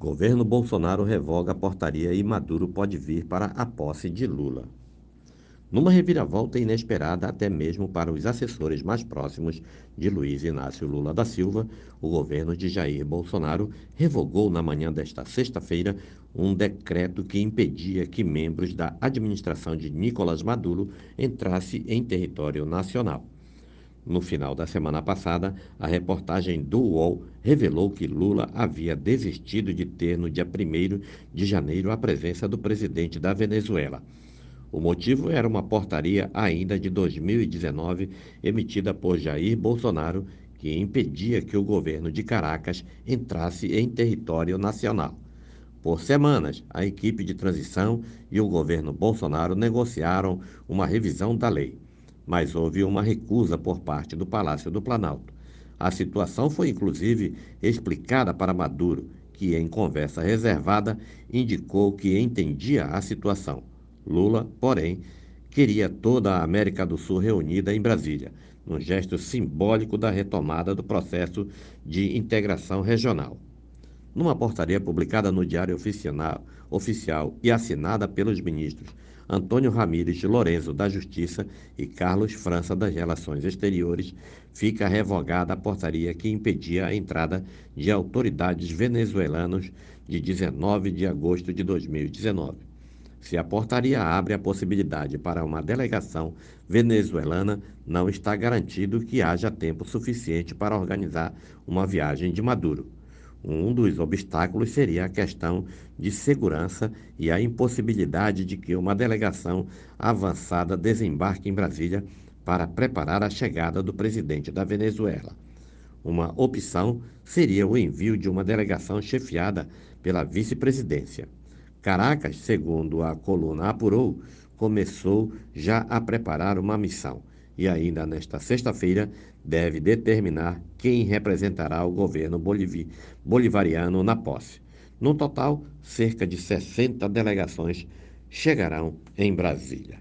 Governo Bolsonaro revoga a portaria e Maduro pode vir para a posse de Lula. Numa reviravolta inesperada até mesmo para os assessores mais próximos de Luiz Inácio Lula da Silva, o governo de Jair Bolsonaro revogou na manhã desta sexta-feira um decreto que impedia que membros da administração de Nicolás Maduro entrassem em território nacional. No final da semana passada, a reportagem do UOL revelou que Lula havia desistido de ter no dia 1 de janeiro a presença do presidente da Venezuela. O motivo era uma portaria ainda de 2019 emitida por Jair Bolsonaro que impedia que o governo de Caracas entrasse em território nacional. Por semanas, a equipe de transição e o governo Bolsonaro negociaram uma revisão da lei mas houve uma recusa por parte do Palácio do Planalto. A situação foi inclusive explicada para Maduro, que, em conversa reservada, indicou que entendia a situação. Lula, porém, queria toda a América do Sul reunida em Brasília, num gesto simbólico da retomada do processo de integração regional. Numa portaria publicada no Diário Oficial, oficial e assinada pelos ministros Antônio Ramírez Lorenzo da Justiça e Carlos França das Relações Exteriores, fica revogada a portaria que impedia a entrada de autoridades venezuelanas de 19 de agosto de 2019. Se a portaria abre a possibilidade para uma delegação venezuelana, não está garantido que haja tempo suficiente para organizar uma viagem de Maduro. Um dos obstáculos seria a questão de segurança e a impossibilidade de que uma delegação avançada desembarque em Brasília para preparar a chegada do presidente da Venezuela. Uma opção seria o envio de uma delegação chefiada pela vice-presidência. Caracas, segundo a coluna apurou, começou já a preparar uma missão e ainda nesta sexta-feira deve determinar quem representará o governo bolivariano na posse. No total, cerca de 60 delegações chegarão em Brasília.